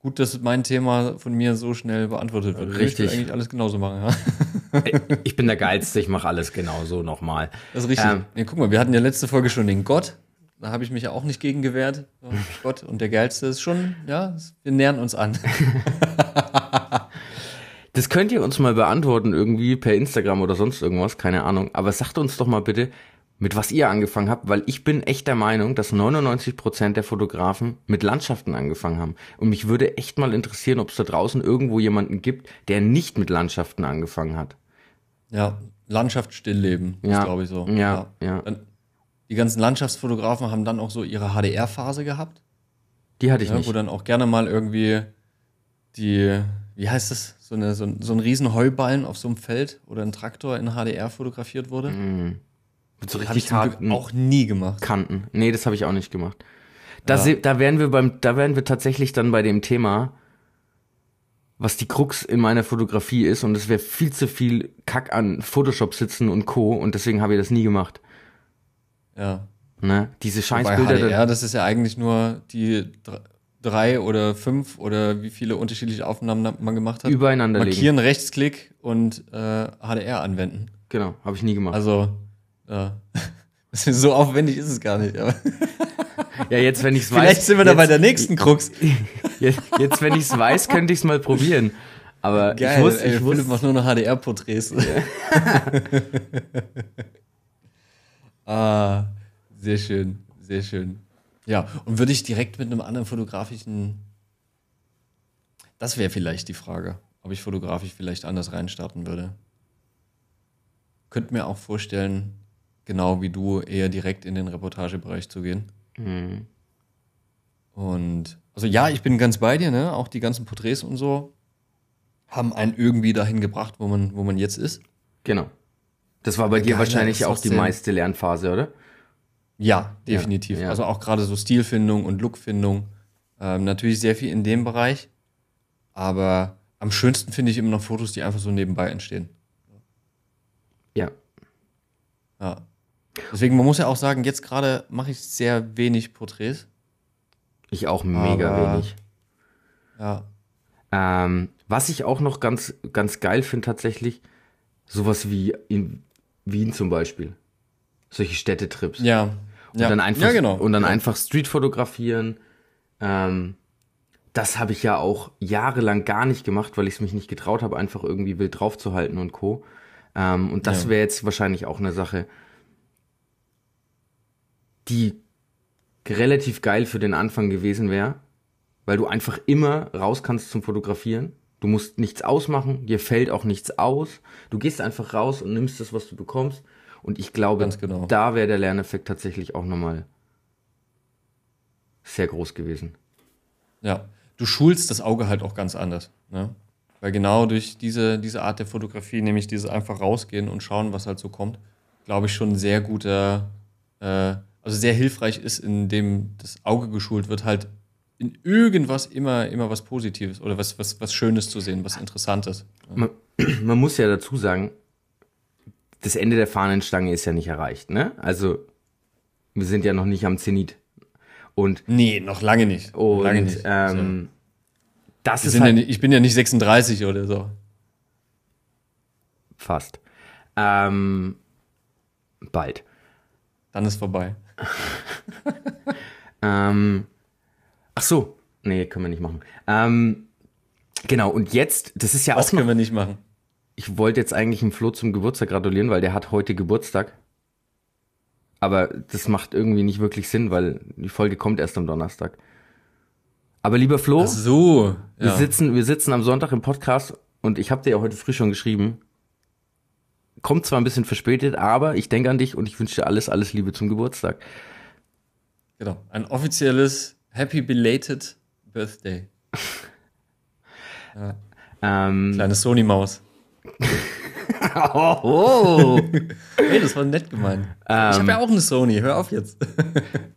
gut, dass mein Thema von mir so schnell beantwortet wird. Ich Richtig. will eigentlich alles genauso machen, ja. Ich bin der Geilste, ich mache alles genauso nochmal. Das ist richtig. Ähm. nee, guck mal, wir hatten ja letzte Folge schon den Gott. Da habe ich mich ja auch nicht gegen gewehrt. Gott und der Geilste ist schon, ja, wir nähern uns an. Das könnt ihr uns mal beantworten, irgendwie per Instagram oder sonst irgendwas, keine Ahnung. Aber sagt uns doch mal bitte, mit was ihr angefangen habt, weil ich bin echt der Meinung, dass 99% der Fotografen mit Landschaften angefangen haben. Und mich würde echt mal interessieren, ob es da draußen irgendwo jemanden gibt, der nicht mit Landschaften angefangen hat. Ja, Landschaft stillleben, Ja. ist glaube ich so. Ja, ja. Dann, die ganzen Landschaftsfotografen haben dann auch so ihre HDR-Phase gehabt, Die hatte ich ja, wo nicht. dann auch gerne mal irgendwie die, wie heißt das, so, eine, so, ein, so ein riesen Heuballen auf so einem Feld oder ein Traktor in HDR fotografiert wurde. Mit so Habe ich richtig harten auch nie gemacht. Kanten. Nee, das habe ich auch nicht gemacht. Da, Ja. da wären wir beim, da wären wir tatsächlich dann bei dem Thema, was die Krux in meiner Fotografie ist und es wäre viel zu viel Kack an Photoshop sitzen und Co. und deswegen habe ich das nie gemacht. Ja. Ne? Diese Scheißbilder. Dann- das ist ja eigentlich nur die drei oder fünf oder wie viele unterschiedliche Aufnahmen man gemacht hat. Übereinander legen. Markieren, Rechtsklick und äh, HDR anwenden. Genau, habe ich nie gemacht. Also, ja. Ist so aufwendig ist es gar nicht. Ja, jetzt, wenn ich es weiß. vielleicht sind wir da jetzt, bei der nächsten Krux. Jetzt, jetzt wenn ich es weiß, könnte ich es mal probieren. Aber Geil, ich wusste, ey, ich Philipp wusste, macht nur noch HDR-Porträts. ah, sehr schön, sehr schön. Ja, und würde ich direkt mit einem anderen fotografischen. Das wäre vielleicht die Frage, ob ich fotografisch vielleicht anders reinstarten würde. Könnte mir auch vorstellen, genau wie du, eher direkt in den Reportagebereich zu gehen. Mhm. Und also ja, ich bin ganz bei dir, ne? Auch die ganzen Porträts und so haben einen irgendwie dahin gebracht, wo man, wo man jetzt ist. genau. Das war bei dir Geil, wahrscheinlich auch die meiste Lernphase, oder? Ja, definitiv. ja. Also auch gerade so Stilfindung und Lookfindung. Ähm, natürlich sehr viel in dem Bereich. Aber am schönsten finde ich immer noch Fotos, die einfach so nebenbei entstehen. Ja. Ja. Deswegen, man muss ja auch sagen, jetzt gerade mache ich sehr wenig Porträts. Ich auch mega Aber- wenig. Ja. Ähm, was ich auch noch ganz, ganz geil finde tatsächlich, sowas wie in Wien zum Beispiel. Solche Städtetrips. Ja. Und ja. dann einfach, ja, genau. und dann ja. einfach Street fotografieren. Ähm, das habe ich ja auch jahrelang gar nicht gemacht, weil ich es mich nicht getraut habe, einfach irgendwie wild draufzuhalten und Co. Ähm, und das wäre jetzt wahrscheinlich auch eine Sache, die relativ geil für den Anfang gewesen wäre, weil du einfach immer raus kannst zum Fotografieren. Du musst nichts ausmachen, dir fällt auch nichts aus. Du gehst einfach raus und nimmst das, was du bekommst. Und ich glaube, genau. da wäre der Lerneffekt tatsächlich auch nochmal sehr groß gewesen. Ja, du schulst das Auge halt auch ganz anders. Ne? Weil genau durch diese, diese Art der Fotografie, nämlich dieses einfach rausgehen und schauen, was halt so kommt, glaube ich, schon sehr guter, äh, also sehr hilfreich ist, indem das Auge geschult wird, halt in irgendwas immer, immer was Positives oder was, was, was Schönes zu sehen, was Interessantes. Man, man muss ja dazu sagen, das Ende der Fahnenstange ist ja nicht erreicht, ne? Also, wir sind ja noch nicht am Zenit. Und, Nee, noch lange nicht. und lange nicht. Ähm, das Wir ist ja halt nicht, ich bin ja nicht 36 oder so. fast. Ähm, bald. Dann ist vorbei. Ähm, ach so. Nee, können wir nicht machen. Ähm, genau, und jetzt, das ist ja Das auch noch können wir nicht machen. Ich wollte jetzt eigentlich dem Flo zum Geburtstag gratulieren, weil der hat heute Geburtstag. Aber das macht irgendwie nicht wirklich Sinn, weil die Folge kommt erst am Donnerstag. Aber lieber Flo, Ach so. wir, Ja. sitzen, wir sitzen am Sonntag im Podcast und ich habe dir ja heute früh schon geschrieben. Kommt zwar ein bisschen verspätet, aber ich denke an dich und ich wünsche dir alles, alles Liebe zum Geburtstag. Genau. Ein offizielles Happy Belated Birthday. Ähm, Kleine Sony-Maus. oh, oh. Hey, das war nett gemeint. ich habe ja auch eine Sony, hör auf jetzt.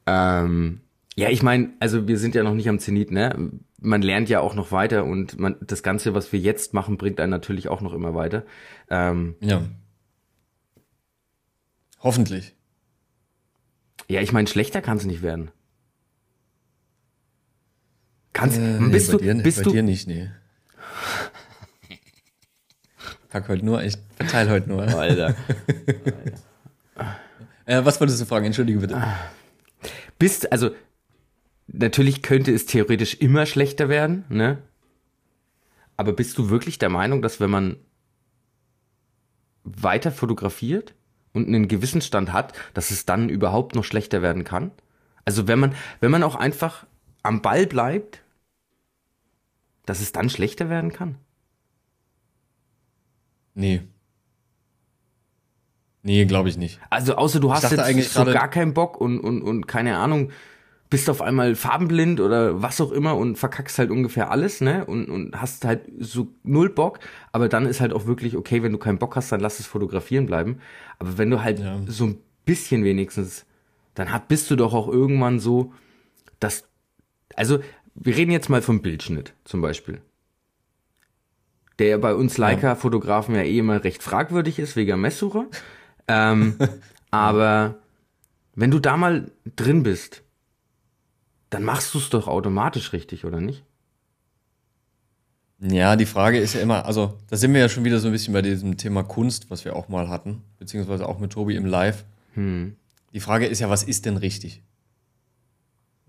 Ähm, ja, ich meine, also wir sind ja noch nicht am Zenit, ne? Man lernt ja auch noch weiter und man, das Ganze, was wir jetzt machen, bringt einen natürlich auch noch immer weiter. Ähm, Ja. Hoffentlich. ja, ich meine, schlechter kann es nicht werden. Kannst, Äh, bist bei du, dir, bist bei du, dir nicht, nee. Pack heute nur, ich verteile heute nur. Alter. Äh, was wolltest du fragen? Entschuldige bitte. Bist, also, natürlich könnte es theoretisch immer schlechter werden, ne? Aber bist du wirklich der Meinung, dass wenn man weiter fotografiert und einen gewissen Stand hat, dass es dann überhaupt noch schlechter werden kann? Also wenn man, wenn man auch einfach am Ball bleibt, dass es dann schlechter werden kann? Nee. Nee, glaube ich nicht. Also außer du hast jetzt eigentlich so gar keinen Bock und, und, und keine Ahnung, bist auf einmal farbenblind oder was auch immer und verkackst halt ungefähr alles, ne? Und, und hast halt so null Bock, aber dann ist halt auch wirklich, okay, wenn du keinen Bock hast, dann lass es fotografieren bleiben. Aber wenn du halt Ja. so ein bisschen wenigstens, dann hat, bist du doch auch irgendwann so, dass, also wir reden jetzt mal vom Bildschnitt zum Beispiel. Der bei uns Leica-Fotografen ja eh immer recht fragwürdig ist, wegen Messsucher. Ähm, aber wenn du da mal drin bist, dann machst du es doch automatisch richtig, oder nicht? Ja, die Frage ist ja immer, also da sind wir ja schon wieder so ein bisschen bei diesem Thema Kunst, was wir auch mal hatten, beziehungsweise auch mit Tobi im Live. Hm. Die Frage ist ja, was ist denn richtig?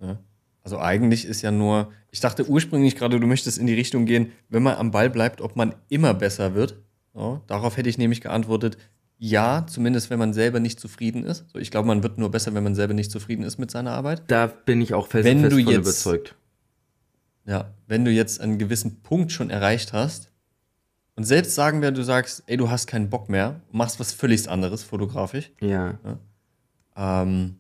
Ja? Also eigentlich ist ja nur, ich dachte ursprünglich gerade, du möchtest in die Richtung gehen, wenn man am Ball bleibt, ob man immer besser wird. Ja? Darauf hätte ich nämlich geantwortet, ja, zumindest wenn man selber nicht zufrieden ist. So, ich glaube, man wird nur besser, wenn man selber nicht zufrieden ist mit seiner Arbeit. Da bin ich auch Wenn felsenfest du jetzt- überzeugt. Ja, wenn du jetzt einen gewissen Punkt schon erreicht hast und selbst sagen wir, du sagst, ey, du hast keinen Bock mehr, machst was völlig anderes fotografisch, Ja. ähm,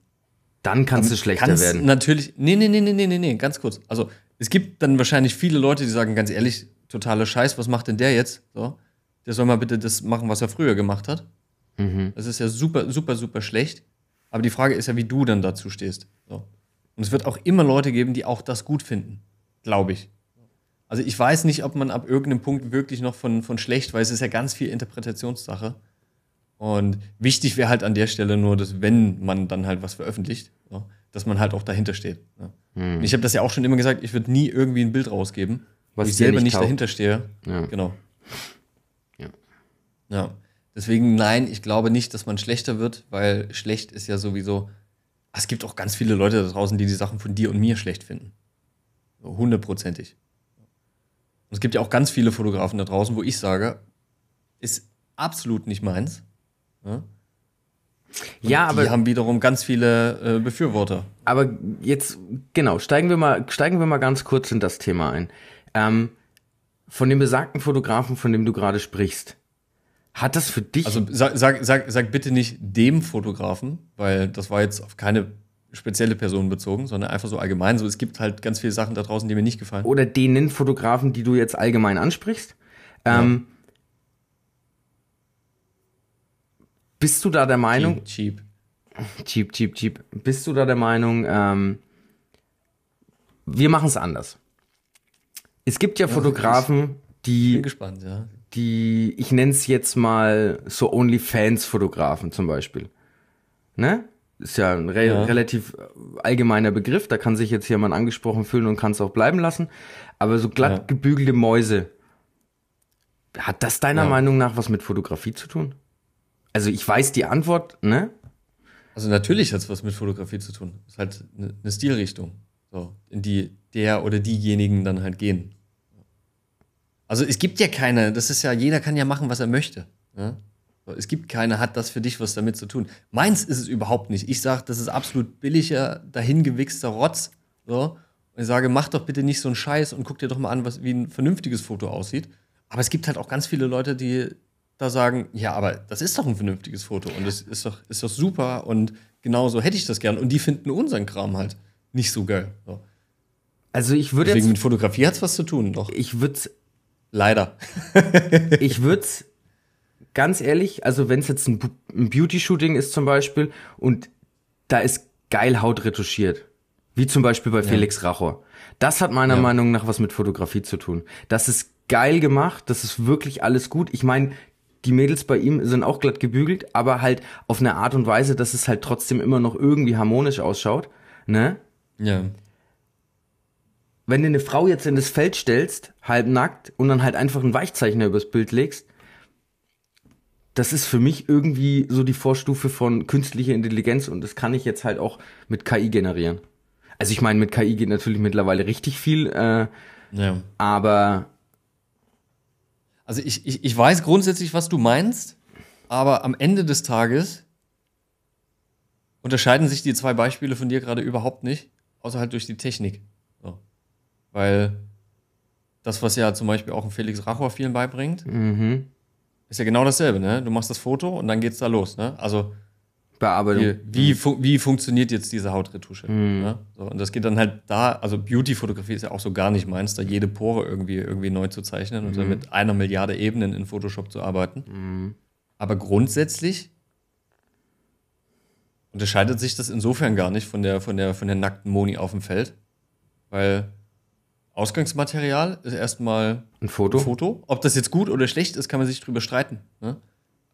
Dann kannst du schlechter kannst werden. Natürlich, nee, nee, nee, nee, nee, nee, nee, ganz kurz. Also, es gibt dann wahrscheinlich viele Leute, die sagen, ganz ehrlich, totaler Scheiß, was macht denn der jetzt? So, der soll mal bitte das machen, was er früher gemacht hat. Mhm. Das ist ja super, super, super schlecht. Aber die Frage ist ja, wie du dann dazu stehst. So. Und es wird auch immer Leute geben, die auch das gut finden. Glaube ich. Also ich weiß nicht, ob man ab irgendeinem Punkt wirklich noch von, von schlecht, weil es ist ja ganz viel Interpretationssache. Und wichtig wäre halt an der Stelle nur, dass wenn man dann halt was veröffentlicht, so, dass man halt auch dahinter steht. Ja. Und Ich habe das ja auch schon immer gesagt, ich würde nie irgendwie ein Bild rausgeben, Hm. Was wo ich selber nicht nicht dahinter stehe. Ja. Genau. Ja. Ja. Deswegen, nein, ich glaube nicht, dass man schlechter wird, weil schlecht ist ja sowieso. Es gibt auch ganz viele Leute da draußen, die die Sachen von dir und mir schlecht finden. Hundertprozentig. Und es gibt ja auch ganz viele Fotografen da draußen, wo ich sage, ist absolut nicht meins. Ja, Und Ja, die aber haben wiederum ganz viele äh, Befürworter. Aber jetzt, genau, steigen wir mal, steigen wir mal ganz kurz in das Thema ein. Ähm, von dem besagten Fotografen, von dem du gerade sprichst, hat das für dich, Also sag, sag, sag, sag bitte nicht dem Fotografen, weil das war jetzt auf keine spezielle Person bezogen, sondern einfach so allgemein. So, es gibt halt ganz viele Sachen da draußen, die mir nicht gefallen. oder denen Fotografen, die du jetzt allgemein ansprichst, ähm, bist du da der Meinung, Cheap. cheap, cheap, cheap, bist du da der Meinung, ähm, wir machen es anders. Es gibt ja Fotografen, die Bin gespannt, ja. die, ich nenne es jetzt mal so OnlyFans-Fotografen zum Beispiel. Ne? Ist ja ein re Ja. relativ allgemeiner Begriff, da kann sich jetzt jemand angesprochen fühlen und kann es auch bleiben lassen. Aber so glatt Ja. gebügelte Mäuse, hat das deiner Ja. Meinung nach was mit Fotografie zu tun? Also ich weiß die Antwort, ne? Also natürlich hat es was mit Fotografie zu tun. Ist halt eine ne Stilrichtung, so, in die der oder diejenigen dann halt gehen. Also es gibt ja keine, das ist ja, jeder kann ja machen, was er möchte. Ja? So, Es gibt keine, hat das für dich was damit zu tun. Meins ist es überhaupt nicht. Ich sage, das ist absolut billiger, dahingewichster Rotz. So. Und ich sage, mach doch bitte nicht so einen Scheiß und guck dir doch mal an, was, wie ein vernünftiges Foto aussieht. Aber es gibt halt auch ganz viele Leute, die da sagen, ja, aber das ist doch ein vernünftiges Foto und das ist doch, ist doch super und genau so hätte ich das gern. Und die finden unseren Kram halt nicht so geil. So. Also ich würde Deswegen jetzt, mit Fotografie hat es was zu tun, doch. ich würde Leider. ich würde ganz ehrlich, also wenn es jetzt ein, ein Beauty-Shooting ist zum Beispiel und da ist geil Haut retuschiert, wie zum Beispiel bei Felix Rachor, das hat meiner Ja. Meinung nach was mit Fotografie zu tun. Das ist geil gemacht, das ist wirklich alles gut. Ich meine, die Mädels bei ihm sind auch glatt gebügelt, aber halt auf eine Art und Weise, dass es halt trotzdem immer noch irgendwie harmonisch ausschaut, ne? Ja. wenn du eine Frau jetzt in das Feld stellst, halb nackt, und dann halt einfach einen Weichzeichner übers Bild legst, das ist für mich irgendwie so die Vorstufe von künstlicher Intelligenz und das kann ich jetzt halt auch mit KI generieren. Also ich meine, mit KI geht natürlich mittlerweile richtig viel, äh, Ja. aber Also ich, ich, ich weiß grundsätzlich, was du meinst, aber am Ende des Tages unterscheiden sich die zwei Beispiele von dir gerade überhaupt nicht, außer halt durch die Technik. So. Weil das, was ja zum Beispiel auch ein Felix Rachor vielen beibringt, mhm, ist ja genau dasselbe, ne? Du machst das Foto und dann geht's da los, ne? Also Bearbeitung. wie, wie, fu wie funktioniert jetzt diese Hautretusche? Ne? So, und das geht dann halt da, also Beauty-Fotografie ist ja auch so gar nicht meins, da jede Pore irgendwie, irgendwie neu zu zeichnen und dann mit einer Milliarde Ebenen in Photoshop zu arbeiten. Aber grundsätzlich unterscheidet sich das insofern gar nicht von der, von der, von der nackten Moni auf dem Feld, weil Ausgangsmaterial ist erstmal Ein Foto? Foto. Ob das jetzt gut oder schlecht ist, kann man sich drüber streiten. Ne?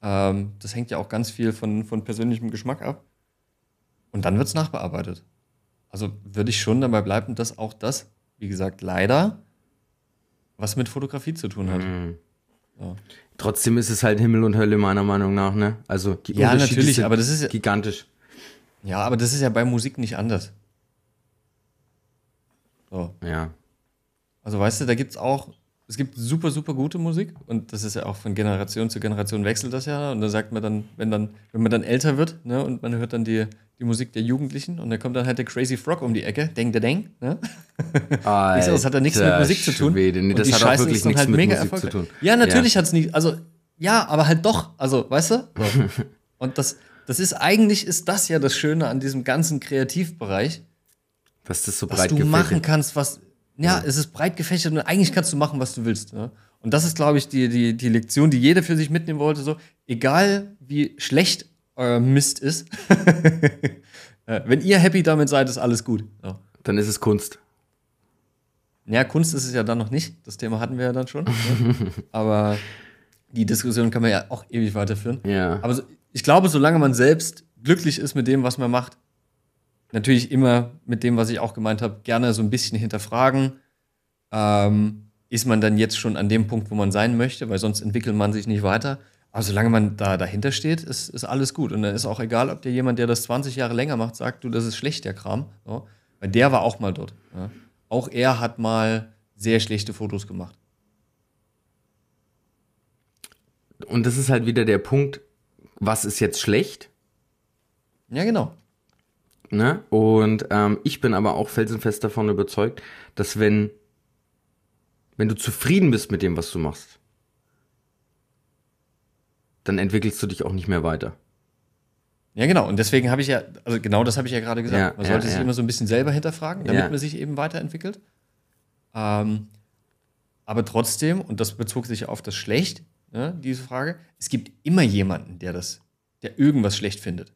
Ähm, das hängt ja auch ganz viel von, von persönlichem Geschmack ab. Und dann wird es nachbearbeitet. Also würde ich schon dabei bleiben, dass auch das, wie gesagt, leider was mit Fotografie zu tun hat. Ja. Trotzdem ist es halt Himmel und Hölle meiner Meinung nach, ne? Also die Ja, Unterschiede natürlich, sind aber das ist ja- gigantisch. ja, aber das ist ja bei Musik nicht anders. So. Ja. Also weißt du, da gibt's auch, es gibt super, super gute Musik und das ist ja auch von Generation zu Generation wechselt das ja. Und da sagt man dann, wenn dann, wenn man dann älter wird, ne, und man hört dann die, die Musik der Jugendlichen und dann kommt dann halt der Crazy Frog um die Ecke, deng, der deng, ne? Sag, das hat ja nichts mit Alter Musik zu tun. Schwede. Nee, das die hat auch Scheiße wirklich ist dann nichts halt mit mega Musik zu tun. Ja, natürlich hat's nicht, also, ja, aber halt doch, also, weißt du? Und das, das ist, eigentlich ist das ja das Schöne an diesem ganzen Kreativbereich, Dass das so was breit du gefächert- machen kannst, was. Ja, es ist breit gefächert und eigentlich kannst du machen, was du willst. Ne? Und das ist, glaube ich, die, die, die Lektion, die jeder für sich mitnehmen wollte. So, egal wie schlecht euer Mist ist, äh, wenn ihr happy damit seid, ist alles gut. Ja. Dann ist es Kunst. ja, Kunst ist es ja dann noch nicht. Das Thema hatten wir ja dann schon. ne? Aber die Diskussion kann man ja auch ewig weiterführen. Ja. Aber so, ich glaube, solange man selbst glücklich ist mit dem, was man macht, natürlich immer mit dem, was ich auch gemeint habe, gerne so ein bisschen hinterfragen. Ähm, ist man dann jetzt schon an dem Punkt, wo man sein möchte, weil sonst entwickelt man sich nicht weiter. Aber solange man da dahinter steht, ist, ist alles gut. Und dann ist auch egal, ob dir jemand, der das 20 Jahre länger macht, sagt, du, das ist schlecht, der Kram. So. Weil der war auch mal dort. Ja. Auch er hat mal sehr schlechte Fotos gemacht. Und das ist halt wieder der Punkt, was ist jetzt schlecht? Ja, genau. Ne? Und ähm, ich bin aber auch felsenfest davon überzeugt, dass wenn, wenn du zufrieden bist mit dem, was du machst, dann entwickelst du dich auch nicht mehr weiter. Ja, genau. Und deswegen habe ich ja, also genau das habe ich ja gerade gesagt. Ja, man ja, sollte sich ja. immer so ein bisschen selber hinterfragen, damit Ja. man sich eben weiterentwickelt. Ähm, aber trotzdem, und das bezog sich auf das Schlecht, ne, diese Frage, es gibt immer jemanden, der das, der irgendwas schlecht findet.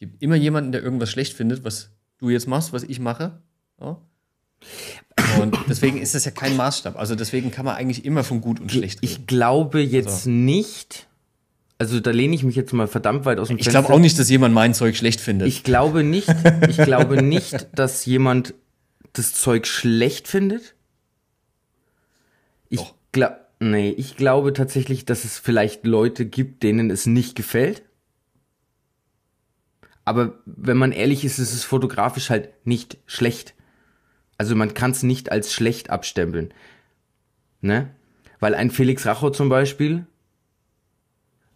Gibt immer jemanden, der irgendwas schlecht findet, was du jetzt machst, was ich mache. Ja. Und deswegen ist das ja kein Maßstab. Also deswegen kann man eigentlich immer von gut und schlecht reden. Ich glaube jetzt Also. nicht, also da lehne ich mich jetzt mal verdammt weit aus dem Ich glaube auch nicht, dass jemand mein Zeug schlecht findet. Ich glaube nicht, ich glaube nicht, dass jemand das Zeug schlecht findet. Ich glaube, nee, ich glaube tatsächlich, dass es vielleicht Leute gibt, denen es nicht gefällt. Aber wenn man ehrlich ist, ist es fotografisch halt nicht schlecht. Also man kann es nicht als schlecht abstempeln. Ne? Weil ein Felix Racho zum Beispiel,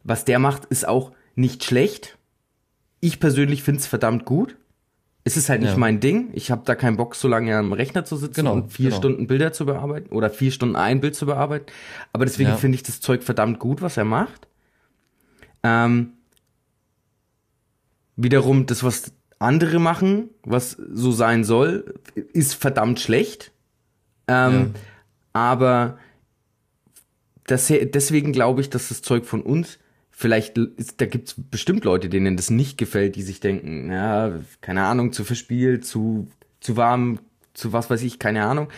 was der macht, ist auch nicht schlecht. Ich persönlich finde es verdammt gut. Es ist halt nicht Ja. mein Ding. Ich habe da keinen Bock, so lange am Rechner zu sitzen Genau, und vier genau. Stunden Bilder zu bearbeiten oder vier Stunden ein Bild zu bearbeiten. Aber deswegen Ja. finde ich das Zeug verdammt gut, was er macht. Ähm, wiederum, das, was andere machen, was so sein soll, ist verdammt schlecht. Ähm, Aber das, deswegen glaube ich, dass das Zeug von uns, vielleicht ist, da gibt es bestimmt Leute, denen das nicht gefällt, die sich denken, ja, keine Ahnung, zu verspielt, zu, zu warm, zu was weiß ich, keine Ahnung.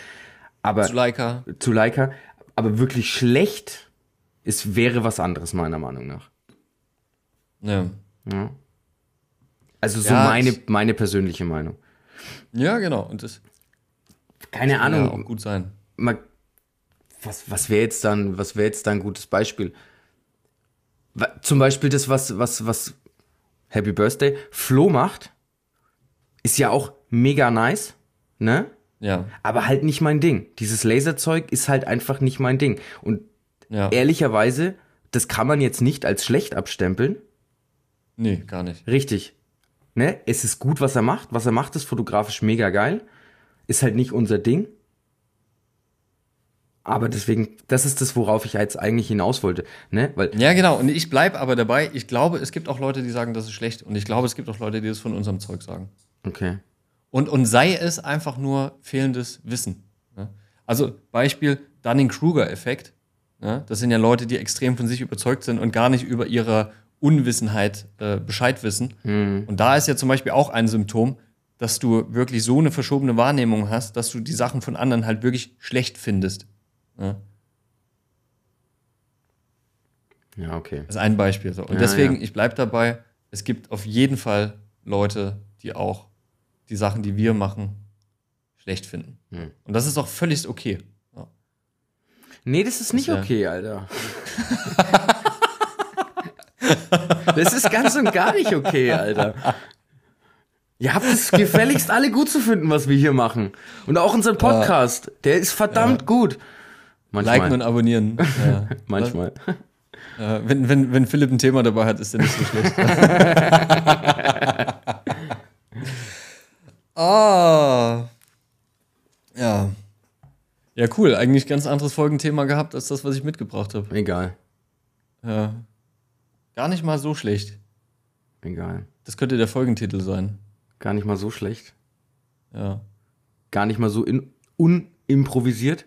Aber Zu Leica. zu Leica. Aber wirklich schlecht ist, wäre was anderes, meiner Meinung nach. Ja. Ja. Also so Ja, meine, meine persönliche Meinung. Ja, genau. Und das, keine Kann ja Ahnung, auch gut sein. mal, was, was wäre jetzt dann, was wäre jetzt dann ein gutes Beispiel? Zum Beispiel das, was, was, was Happy Birthday Flo macht, ist ja auch mega nice, ne? Ja, Aber halt nicht mein Ding. Dieses Laserzeug ist halt einfach nicht mein Ding. Und ja. ehrlicherweise, das kann man jetzt nicht als schlecht abstempeln. Nee, gar nicht. Richtig. Ne? Es ist gut, was er macht. Was er macht, ist fotografisch mega geil. Ist halt nicht unser Ding. Aber deswegen, das ist das, worauf ich jetzt eigentlich hinaus wollte. Ne? Weil, Ja, genau. Und ich bleibe aber dabei. Ich glaube, es gibt auch Leute, die sagen, das ist schlecht. Und ich glaube, es gibt auch Leute, die das von unserem Zeug sagen. okay. Und, und sei es einfach nur fehlendes Wissen. Ne? Also Beispiel Dunning-Kruger-Effekt. Ne? Das sind ja Leute, die extrem von sich überzeugt sind und gar nicht über ihre Unwissenheit äh, Bescheid wissen. Und da ist ja zum Beispiel auch ein Symptom, dass du wirklich so eine verschobene Wahrnehmung hast, dass du die Sachen von anderen halt wirklich schlecht findest. Ne? Ja, okay. Das ist ein Beispiel. So. Und Ja, deswegen, ja. ich bleibe dabei, es gibt auf jeden Fall Leute, die auch die Sachen, die wir machen, schlecht finden. Hm. Und das ist auch völlig okay. Ja. Nee, das ist nicht ja- okay, Alter. das ist ganz und gar nicht okay, Alter. Ihr habt es gefälligst alle gut zu finden, was wir hier machen. Und auch unseren Podcast, der ist verdammt gut. Manchmal. Liken und abonnieren. Ja. Manchmal. Äh, wenn, wenn, wenn Philipp ein Thema dabei hat, ist der nicht so schlecht. ah. Ja. Ja, cool. Eigentlich ganz anderes Folgenthema gehabt als das, was ich mitgebracht habe. Egal. Ja. Gar nicht mal so schlecht. Egal. Das könnte der Folgentitel sein. Gar nicht mal so schlecht. Ja. Gar nicht mal so in, unimprovisiert.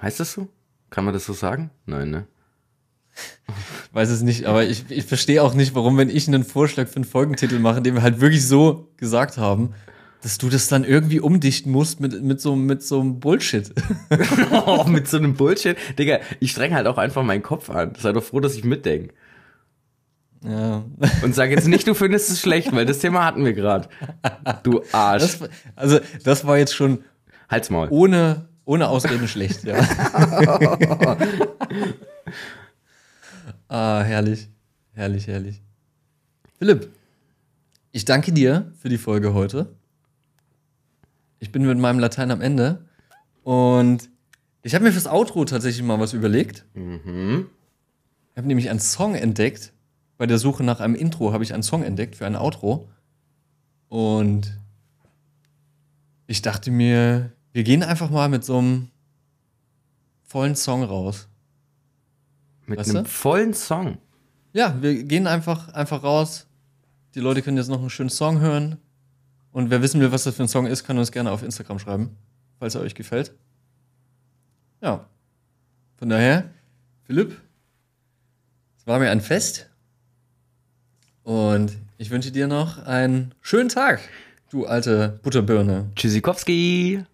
Heißt das so? Kann man das so sagen? Nein, ne? Weiß es nicht, aber ich, ich verstehe auch nicht, warum, wenn ich einen Vorschlag für einen Folgentitel mache, den wir halt wirklich so gesagt haben, dass du das dann irgendwie umdichten musst mit, mit, so, mit so einem Bullshit. oh, mit so einem Bullshit. Digga, ich streng halt auch einfach meinen Kopf an. Sei doch froh, dass ich mitdenke. Ja. Und sag jetzt nicht, du findest es schlecht, weil das Thema hatten wir gerade. Du Arsch. Das, also, das war jetzt schon Halt's Maul. ohne, ohne Ausreden schlecht, ja. ah, herrlich. Herrlich, herrlich. Philipp, ich danke dir für die Folge heute. Ich bin mit meinem Latein am Ende. Und ich habe mir fürs Outro tatsächlich mal was überlegt. Mhm. Ich habe nämlich einen Song entdeckt. Bei der Suche nach einem Intro habe ich einen Song entdeckt für ein Outro. Und ich dachte mir, wir gehen einfach mal mit so einem vollen Song raus. Mit Weißt einem du? vollen Song. Ja, wir gehen einfach, einfach raus. Die Leute können jetzt noch einen schönen Song hören. Und wer wissen will, was das für ein Song ist, kann uns gerne auf Instagram schreiben, falls er euch gefällt. Ja. Von daher, Philipp, es war mir ein Fest. Und ich wünsche dir noch einen schönen Tag, du alte Butterbirne. Tschüssikowski.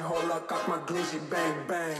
hold up, cock my glizzy, bang, bang.